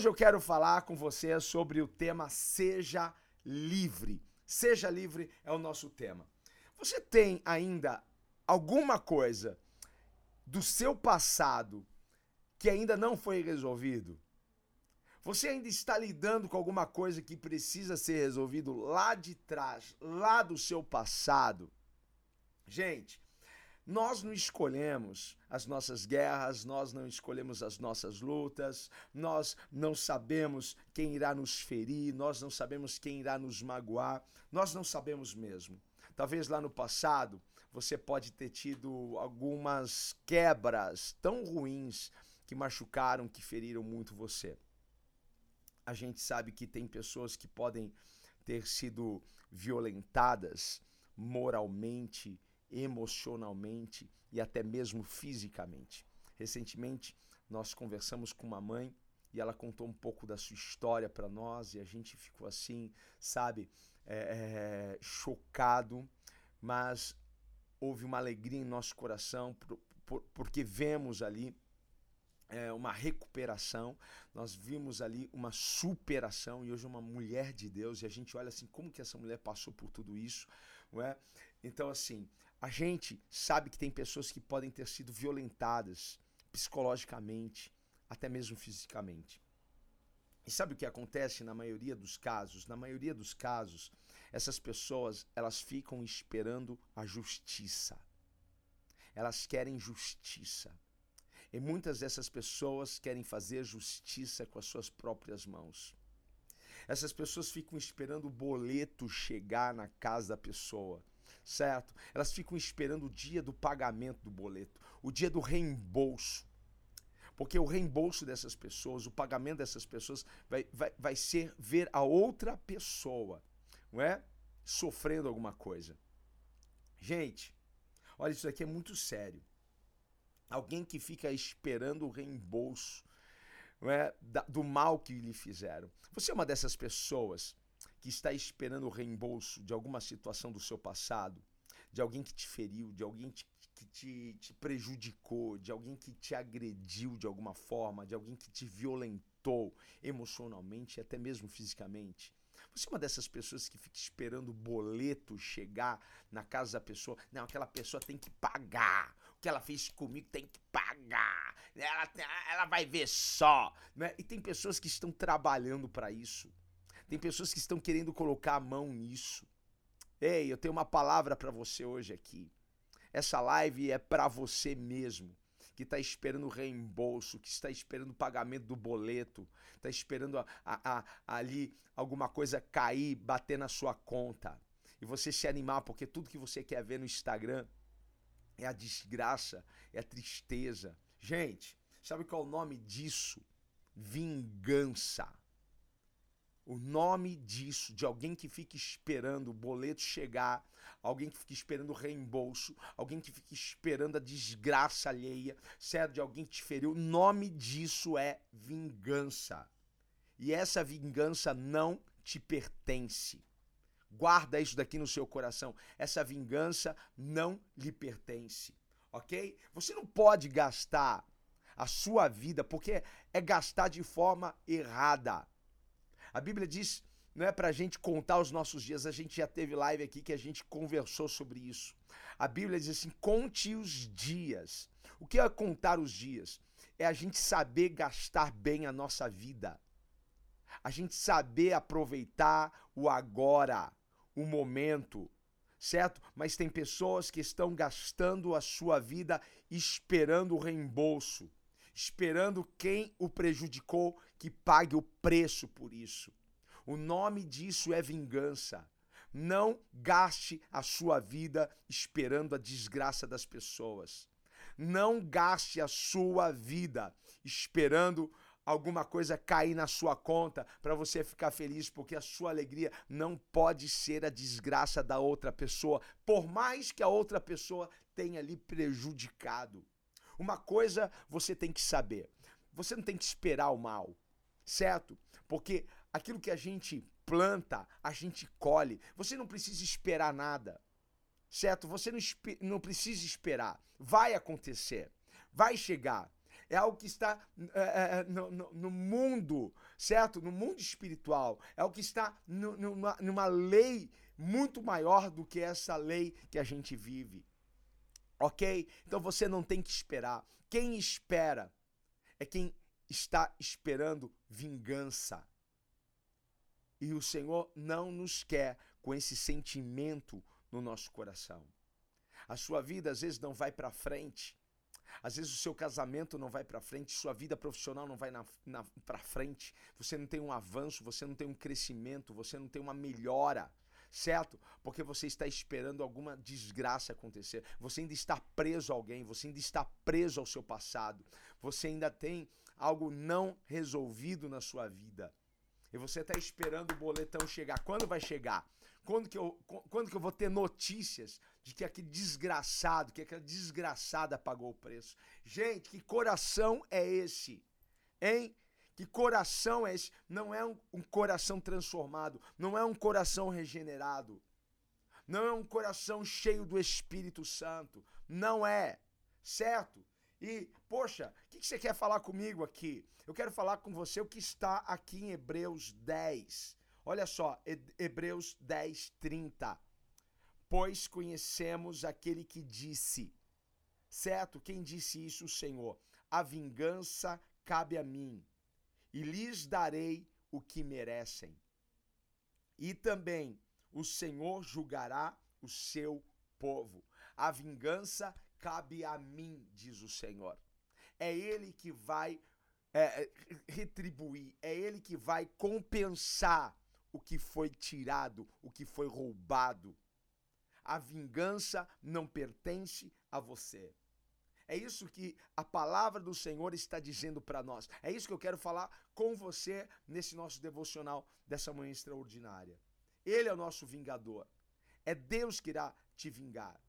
Hoje eu quero falar com você sobre o tema Seja Livre. Seja Livre é o nosso tema. Você tem ainda alguma coisa do seu passado que ainda não foi resolvido? Você ainda está lidando com alguma coisa que precisa ser resolvido lá de trás, lá do seu passado? Gente, nós não escolhemos as nossas guerras, nós não escolhemos as nossas lutas, nós não sabemos quem irá nos ferir, nós não sabemos quem irá nos magoar, nós não sabemos mesmo. Talvez lá no passado você pode ter tido algumas quebras tão ruins que machucaram, que feriram muito você. A gente sabe que tem pessoas que podem ter sido violentadas moralmente, emocionalmente e até mesmo fisicamente. Recentemente, nós conversamos com uma mãe e ela contou um pouco da sua história para nós e a gente ficou assim, sabe, é, é, chocado, mas houve uma alegria em nosso coração por, por, porque vemos ali é, uma recuperação, nós vimos ali uma superação e hoje uma mulher de Deus e a gente olha assim como que essa mulher passou por tudo isso, não é? Então assim a gente sabe que tem pessoas que podem ter sido violentadas psicologicamente, até mesmo fisicamente. E sabe o que acontece na maioria dos casos? Na maioria dos casos, essas pessoas, elas ficam esperando a justiça. Elas querem justiça. E muitas dessas pessoas querem fazer justiça com as suas próprias mãos. Essas pessoas ficam esperando o boleto chegar na casa da pessoa certo? Elas ficam esperando o dia do pagamento do boleto, o dia do reembolso. Porque o reembolso dessas pessoas, o pagamento dessas pessoas vai, vai, vai ser ver a outra pessoa, não é? Sofrendo alguma coisa. Gente, olha, isso aqui é muito sério. Alguém que fica esperando o reembolso é, do mal que lhe fizeram. Você é uma dessas pessoas que está esperando o reembolso de alguma situação do seu passado, de alguém que te feriu, de alguém que te, te prejudicou, de alguém que te agrediu de alguma forma, de alguém que te violentou emocionalmente e até mesmo fisicamente. Você é uma dessas pessoas que fica esperando o boleto chegar na casa da pessoa. Não, aquela pessoa tem que pagar. O que ela fez comigo tem que pagar. Ela, ela vai ver só. Né? E tem pessoas que estão trabalhando para isso. Tem pessoas que estão querendo colocar a mão nisso. Ei, eu tenho uma palavra para você hoje aqui. Essa live é para você mesmo, que está esperando o reembolso, que está esperando o pagamento do boleto, está esperando a, a, a, ali alguma coisa cair, bater na sua conta. E você se animar, porque tudo que você quer ver no Instagram é a desgraça, é a tristeza. Gente, sabe qual é o nome disso? Vingança o nome disso, de alguém que fica esperando o boleto chegar, alguém que fica esperando o reembolso, alguém que fica esperando a desgraça alheia, certo? De alguém que te feriu, o nome disso é vingança. E essa vingança não te pertence. Guarda isso daqui no seu coração. Essa vingança não lhe pertence, ok? Você não pode gastar a sua vida, porque é gastar de forma errada. A Bíblia diz, não é para a gente contar os nossos dias, a gente já teve live aqui que a gente conversou sobre isso. A Bíblia diz assim: conte os dias. O que é contar os dias? É a gente saber gastar bem a nossa vida. A gente saber aproveitar o agora, o momento, certo? Mas tem pessoas que estão gastando a sua vida esperando o reembolso esperando quem o prejudicou que pague o preço por isso. O nome disso é vingança. Não gaste a sua vida esperando a desgraça das pessoas. Não gaste a sua vida esperando alguma coisa cair na sua conta para você ficar feliz, porque a sua alegria não pode ser a desgraça da outra pessoa, por mais que a outra pessoa tenha lhe prejudicado. Uma coisa você tem que saber: você não tem que esperar o mal, certo? Porque aquilo que a gente planta, a gente colhe. Você não precisa esperar nada, certo? Você não, não precisa esperar. Vai acontecer, vai chegar. É algo que está é, no, no, no, mundo, certo? No mundo espiritual. É algo que está no, numa, numa lei muito maior do que essa lei que a gente vive. Ok? Então você não tem que esperar. Quem espera é quem está esperando vingança. E o Senhor não nos quer com esse sentimento no nosso coração. A sua vida às vezes não vai para frente. Às vezes o seu casamento não vai para frente, sua vida profissional não vai para frente. Você não tem um avanço, você não tem um crescimento, você não tem uma melhora certo? Porque você está esperando alguma desgraça acontecer. Você ainda está preso a alguém, você ainda está preso ao seu passado. Você ainda tem algo não resolvido na sua vida. E você está esperando o boletão chegar. Quando vai chegar? Quando que, eu, quando que eu vou ter notícias de que aquele desgraçado, que aquela desgraçada pagou o preço? Gente, que coração é esse? Hein? Que coração é esse? Não é um, um coração transformado, não é um coração regenerado, não é um coração cheio do Espírito Santo. Não é, certo? E, poxa, o que, que você quer falar comigo aqui? Eu quero falar com você o que está aqui em Hebreus 10. Olha só, Hebreus 10, 30. Pois conhecemos aquele que disse, certo? Quem disse isso? O Senhor. A vingança cabe a mim, e lhes darei o que merecem. E também o Senhor julgará o seu povo. A vingança cabe a mim, diz o Senhor. É Ele que vai é, retribuir, é Ele que vai compensar o que foi tirado, o que foi roubado. A vingança não pertence a você. É isso que a palavra do Senhor está dizendo para nós. É isso que eu quero falar com você nesse nosso devocional dessa manhã extraordinária. Ele é o nosso vingador. É Deus que irá te vingar.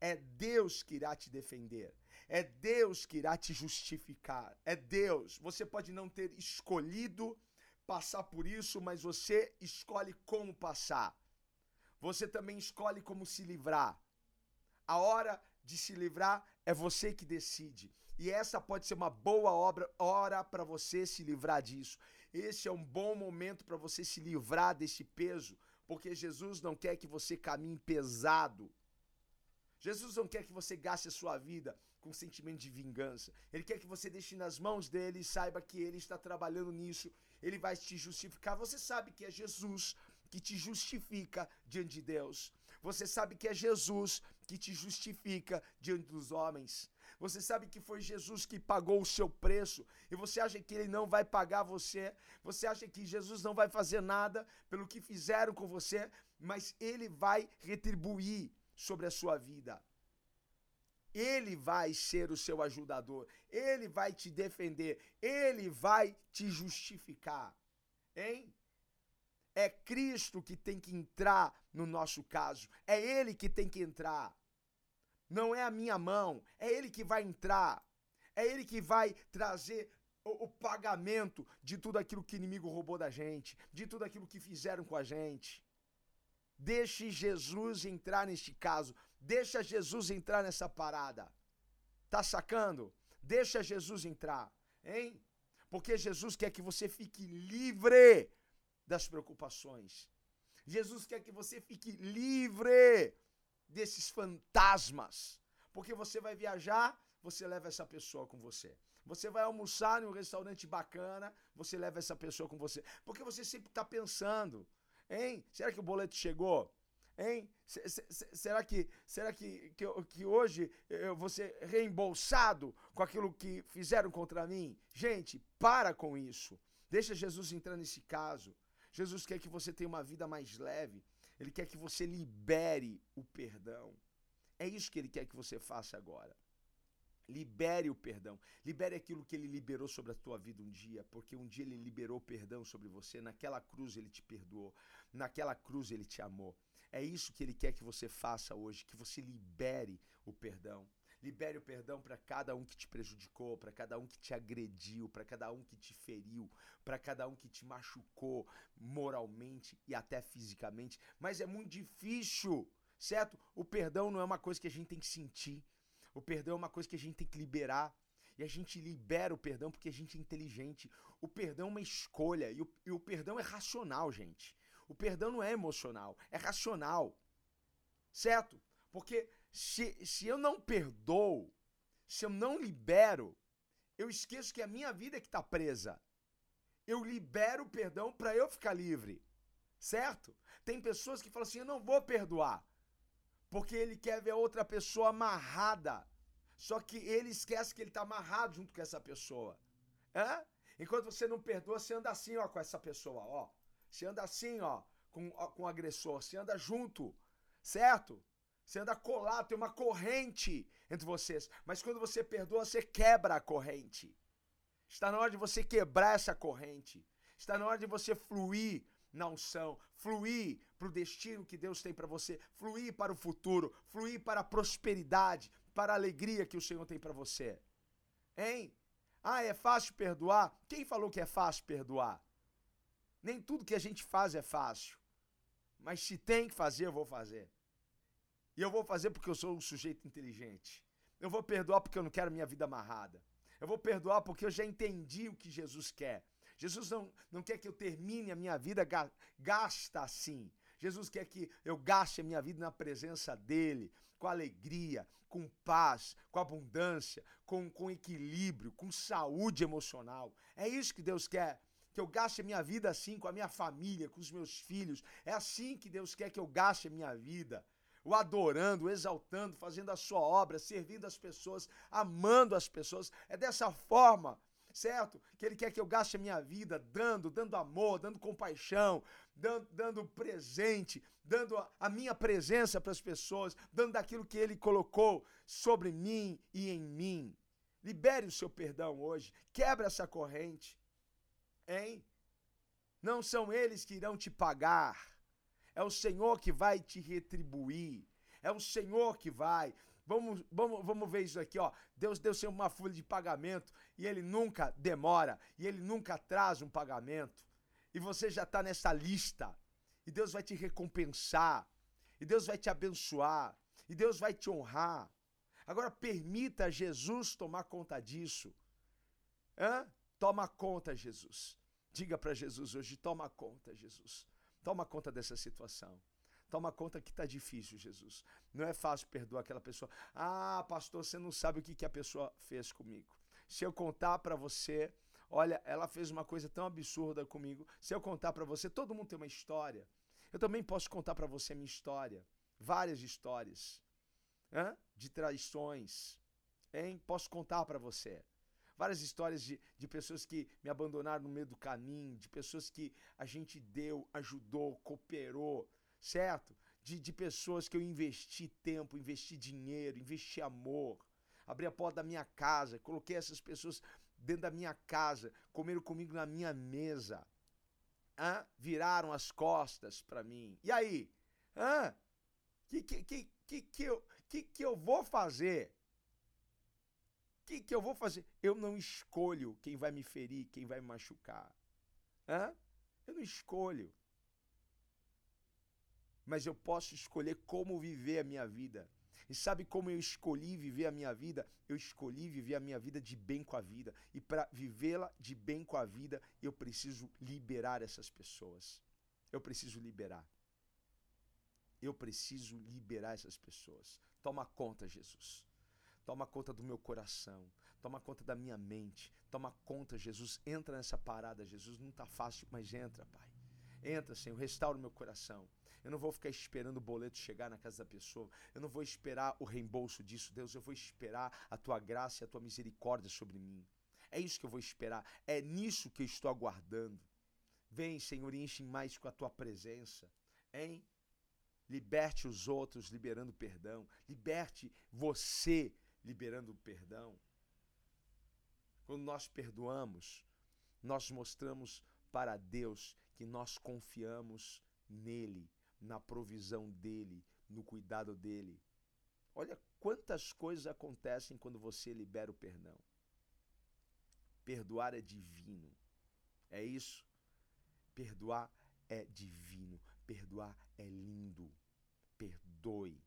É Deus que irá te defender. É Deus que irá te justificar. É Deus. Você pode não ter escolhido passar por isso, mas você escolhe como passar. Você também escolhe como se livrar. A hora de se livrar é você que decide. E essa pode ser uma boa obra, hora para você se livrar disso. Esse é um bom momento para você se livrar desse peso, porque Jesus não quer que você caminhe pesado. Jesus não quer que você gaste a sua vida com sentimento de vingança. Ele quer que você deixe nas mãos dele e saiba que ele está trabalhando nisso. Ele vai te justificar. Você sabe que é Jesus que te justifica diante de Deus. Você sabe que é Jesus que te justifica diante dos homens. Você sabe que foi Jesus que pagou o seu preço e você acha que ele não vai pagar você. Você acha que Jesus não vai fazer nada pelo que fizeram com você, mas ele vai retribuir sobre a sua vida. Ele vai ser o seu ajudador, ele vai te defender, ele vai te justificar. Hein? É Cristo que tem que entrar no nosso caso, é ele que tem que entrar. Não é a minha mão, é ele que vai entrar. É ele que vai trazer o, o pagamento de tudo aquilo que o inimigo roubou da gente, de tudo aquilo que fizeram com a gente. Deixe Jesus entrar neste caso. Deixa Jesus entrar nessa parada. Tá sacando? Deixa Jesus entrar, hein? Porque Jesus quer que você fique livre das preocupações. Jesus quer que você fique livre desses fantasmas. Porque você vai viajar, você leva essa pessoa com você. Você vai almoçar em um restaurante bacana, você leva essa pessoa com você. Porque você sempre está pensando, Hein? Será que o boleto chegou? Hein? Será que, será que, que, que hoje eu vou ser reembolsado com aquilo que fizeram contra mim? Gente, para com isso. Deixa Jesus entrar nesse caso. Jesus quer que você tenha uma vida mais leve. Ele quer que você libere o perdão. É isso que ele quer que você faça agora. Libere o perdão. Libere aquilo que ele liberou sobre a tua vida um dia, porque um dia ele liberou perdão sobre você. Naquela cruz ele te perdoou. Naquela cruz ele te amou. É isso que ele quer que você faça hoje, que você libere o perdão. Libere o perdão para cada um que te prejudicou, para cada um que te agrediu, para cada um que te feriu, para cada um que te machucou moralmente e até fisicamente. Mas é muito difícil, certo? O perdão não é uma coisa que a gente tem que sentir. O perdão é uma coisa que a gente tem que liberar. E a gente libera o perdão porque a gente é inteligente. O perdão é uma escolha. E o, e o perdão é racional, gente. O perdão não é emocional, é racional. Certo? Porque se, se eu não perdoo, se eu não libero, eu esqueço que a minha vida é que está presa. Eu libero o perdão para eu ficar livre. Certo? Tem pessoas que falam assim: eu não vou perdoar porque ele quer ver outra pessoa amarrada. Só que ele esquece que ele está amarrado junto com essa pessoa. É? Enquanto você não perdoa, você anda assim, ó, com essa pessoa, ó. Você anda assim, ó, com, ó, com o agressor. Você anda junto, certo? Você anda colado, tem uma corrente entre vocês. Mas quando você perdoa, você quebra a corrente. Está na hora de você quebrar essa corrente. Está na hora de você fluir na unção, fluir para o destino que Deus tem para você, fluir para o futuro, fluir para a prosperidade, para a alegria que o Senhor tem para você. Hein? Ah, é fácil perdoar? Quem falou que é fácil perdoar? Nem tudo que a gente faz é fácil. Mas se tem que fazer, eu vou fazer. E eu vou fazer porque eu sou um sujeito inteligente. Eu vou perdoar porque eu não quero minha vida amarrada. Eu vou perdoar porque eu já entendi o que Jesus quer. Jesus não, não quer que eu termine a minha vida ga, gasta assim. Jesus quer que eu gaste a minha vida na presença dEle, com alegria, com paz, com abundância, com, com equilíbrio, com saúde emocional. É isso que Deus quer. Que eu gaste a minha vida assim, com a minha família, com os meus filhos. É assim que Deus quer que eu gaste a minha vida o adorando, o exaltando, fazendo a sua obra, servindo as pessoas, amando as pessoas. É dessa forma certo? Que Ele quer que eu gaste a minha vida dando, dando amor, dando compaixão, dando, dando presente, dando a, a minha presença para as pessoas, dando daquilo que Ele colocou sobre mim e em mim. Libere o seu perdão hoje, quebra essa corrente, hein? Não são eles que irão te pagar, é o Senhor que vai te retribuir, é o Senhor que vai. Vamos, vamos, vamos ver isso aqui, ó. Deus deu sempre uma folha de pagamento e ele nunca demora e ele nunca traz um pagamento. E você já está nessa lista. E Deus vai te recompensar. E Deus vai te abençoar. E Deus vai te honrar. Agora permita Jesus tomar conta disso. Hã? Toma conta, Jesus. Diga para Jesus hoje: toma conta, Jesus. Toma conta dessa situação. Toma conta que tá difícil, Jesus. Não é fácil perdoar aquela pessoa. Ah, pastor, você não sabe o que, que a pessoa fez comigo. Se eu contar para você, olha, ela fez uma coisa tão absurda comigo. Se eu contar para você, todo mundo tem uma história. Eu também posso contar para você minha história. Várias histórias. De traições. Hein? Posso contar para você várias histórias de, de pessoas que me abandonaram no meio do caminho, de pessoas que a gente deu, ajudou, cooperou, certo? De, de pessoas que eu investi tempo, investi dinheiro, investi amor, abri a porta da minha casa, coloquei essas pessoas dentro da minha casa, comeram comigo na minha mesa, Hã? viraram as costas para mim. E aí? Hã? Que, que, que, que, que, eu, que, que eu vou fazer? Que, que eu vou fazer? Eu não escolho quem vai me ferir, quem vai me machucar. Hã? Eu não escolho mas eu posso escolher como viver a minha vida. E sabe como eu escolhi viver a minha vida? Eu escolhi viver a minha vida de bem com a vida. E para vivê-la de bem com a vida, eu preciso liberar essas pessoas. Eu preciso liberar. Eu preciso liberar essas pessoas. Toma conta, Jesus. Toma conta do meu coração. Toma conta da minha mente. Toma conta, Jesus. Entra nessa parada, Jesus. Não está fácil, mas entra, Pai. Entra, Senhor. Restaura o meu coração. Eu não vou ficar esperando o boleto chegar na casa da pessoa. Eu não vou esperar o reembolso disso, Deus. Eu vou esperar a tua graça e a tua misericórdia sobre mim. É isso que eu vou esperar. É nisso que eu estou aguardando. Vem, Senhor, e enche mais com a tua presença. Hein? Liberte os outros, liberando perdão. Liberte você, liberando o perdão. Quando nós perdoamos, nós mostramos para Deus que nós confiamos nele, na provisão dele, no cuidado dele. Olha quantas coisas acontecem quando você libera o perdão. Perdoar é divino. É isso? Perdoar é divino. Perdoar é lindo. Perdoe.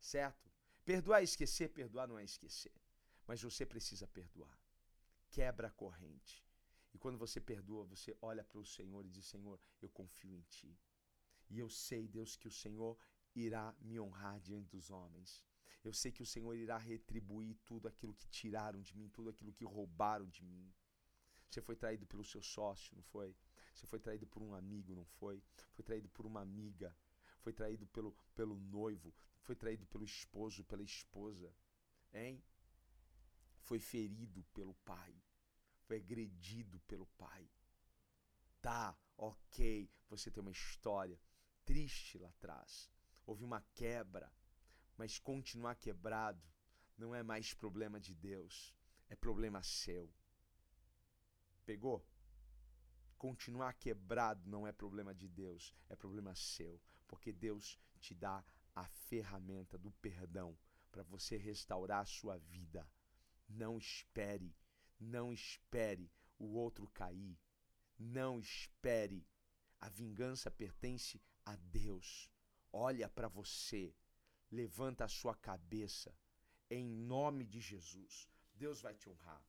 Certo? Perdoar é esquecer, perdoar não é esquecer. Mas você precisa perdoar. Quebra a corrente. E quando você perdoa, você olha para o Senhor e diz: Senhor, eu confio em Ti. E eu sei, Deus, que o Senhor irá me honrar diante dos homens. Eu sei que o Senhor irá retribuir tudo aquilo que tiraram de mim, tudo aquilo que roubaram de mim. Você foi traído pelo seu sócio, não foi? Você foi traído por um amigo, não foi? Foi traído por uma amiga. Foi traído pelo, pelo noivo. Foi traído pelo esposo, pela esposa. Hein? Foi ferido pelo pai. Foi agredido pelo pai. Tá, ok. Você tem uma história triste lá atrás. Houve uma quebra. Mas continuar quebrado não é mais problema de Deus. É problema seu. Pegou? Continuar quebrado não é problema de Deus, é problema seu, porque Deus te dá a ferramenta do perdão para você restaurar a sua vida. Não espere, não espere o outro cair. Não espere. A vingança pertence a Deus. Olha para você, levanta a sua cabeça em nome de Jesus. Deus vai te honrar.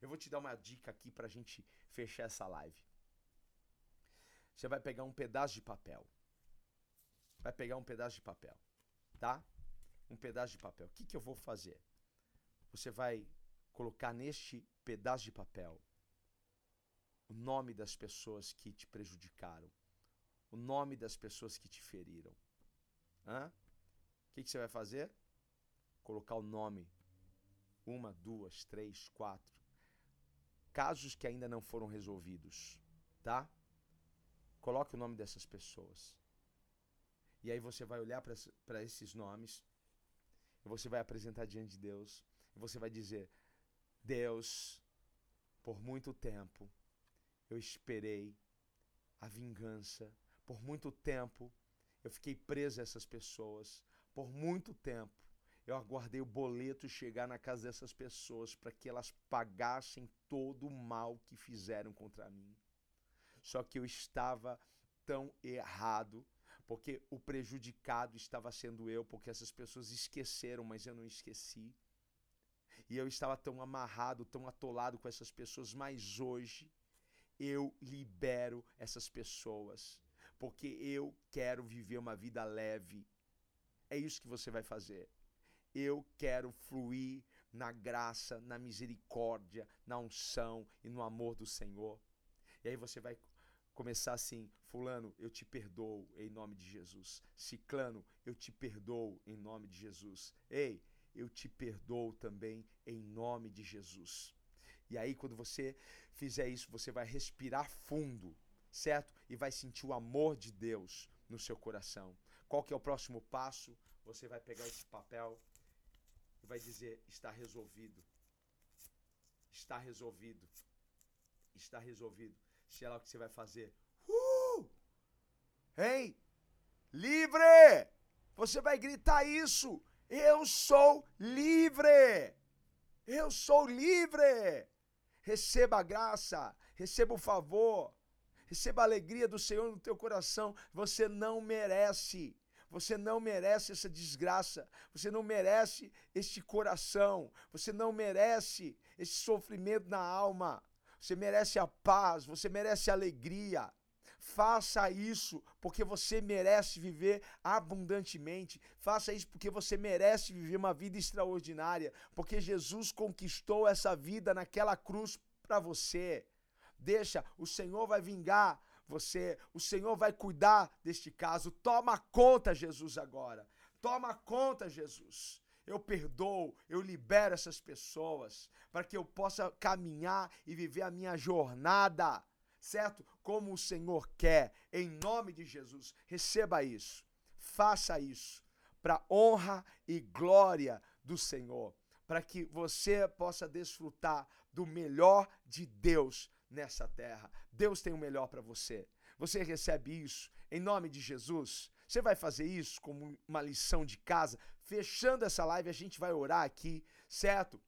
Eu vou te dar uma dica aqui para a gente fechar essa live. Você vai pegar um pedaço de papel. Vai pegar um pedaço de papel, tá? Um pedaço de papel. O que, que eu vou fazer? Você vai colocar neste pedaço de papel o nome das pessoas que te prejudicaram, o nome das pessoas que te feriram. Hã? O que, que você vai fazer? Colocar o nome. Uma, duas, três, quatro casos que ainda não foram resolvidos, tá? Coloque o nome dessas pessoas. E aí você vai olhar para esses nomes, e você vai apresentar diante de Deus, e você vai dizer: Deus, por muito tempo eu esperei a vingança, por muito tempo eu fiquei preso a essas pessoas, por muito tempo eu aguardei o boleto chegar na casa dessas pessoas para que elas pagassem todo o mal que fizeram contra mim. Só que eu estava tão errado, porque o prejudicado estava sendo eu, porque essas pessoas esqueceram, mas eu não esqueci. E eu estava tão amarrado, tão atolado com essas pessoas, mas hoje eu libero essas pessoas, porque eu quero viver uma vida leve. É isso que você vai fazer. Eu quero fluir na graça, na misericórdia, na unção e no amor do Senhor. E aí você vai começar assim: Fulano, eu te perdoo em nome de Jesus. Ciclano, eu te perdoo em nome de Jesus. Ei, eu te perdoo também em nome de Jesus. E aí, quando você fizer isso, você vai respirar fundo, certo? E vai sentir o amor de Deus no seu coração. Qual que é o próximo passo? Você vai pegar esse papel e vai dizer: está resolvido. Está resolvido. Está resolvido. Sei lá o que você vai fazer. Uh! Ei! Livre! Você vai gritar isso. Eu sou livre! Eu sou livre! Receba a graça, receba o favor, receba a alegria do Senhor no teu coração. Você não merece. Você não merece essa desgraça. Você não merece este coração. Você não merece esse sofrimento na alma. Você merece a paz. Você merece a alegria. Faça isso porque você merece viver abundantemente. Faça isso porque você merece viver uma vida extraordinária. Porque Jesus conquistou essa vida naquela cruz para você. Deixa, o Senhor vai vingar você, o Senhor vai cuidar deste caso. Toma conta, Jesus, agora. Toma conta, Jesus. Eu perdoo, eu libero essas pessoas para que eu possa caminhar e viver a minha jornada, certo? Como o Senhor quer, em nome de Jesus. Receba isso, faça isso, para honra e glória do Senhor, para que você possa desfrutar do melhor de Deus nessa terra. Deus tem o melhor para você. Você recebe isso em nome de Jesus? Você vai fazer isso como uma lição de casa? Fechando essa live, a gente vai orar aqui, certo?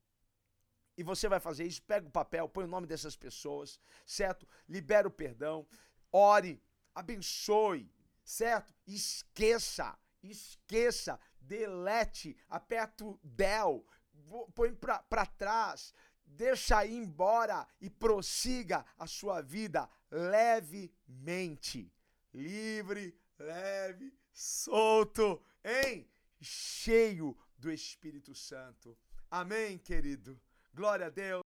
E você vai fazer isso, pega o papel, põe o nome dessas pessoas, certo? Libera o perdão, ore, abençoe, certo? Esqueça, esqueça, delete, aperta o del, põe para trás, deixa ir embora e prossiga a sua vida levemente. Livre, leve, solto, hein? Cheio do Espírito Santo. Amém, querido. Glória a Deus.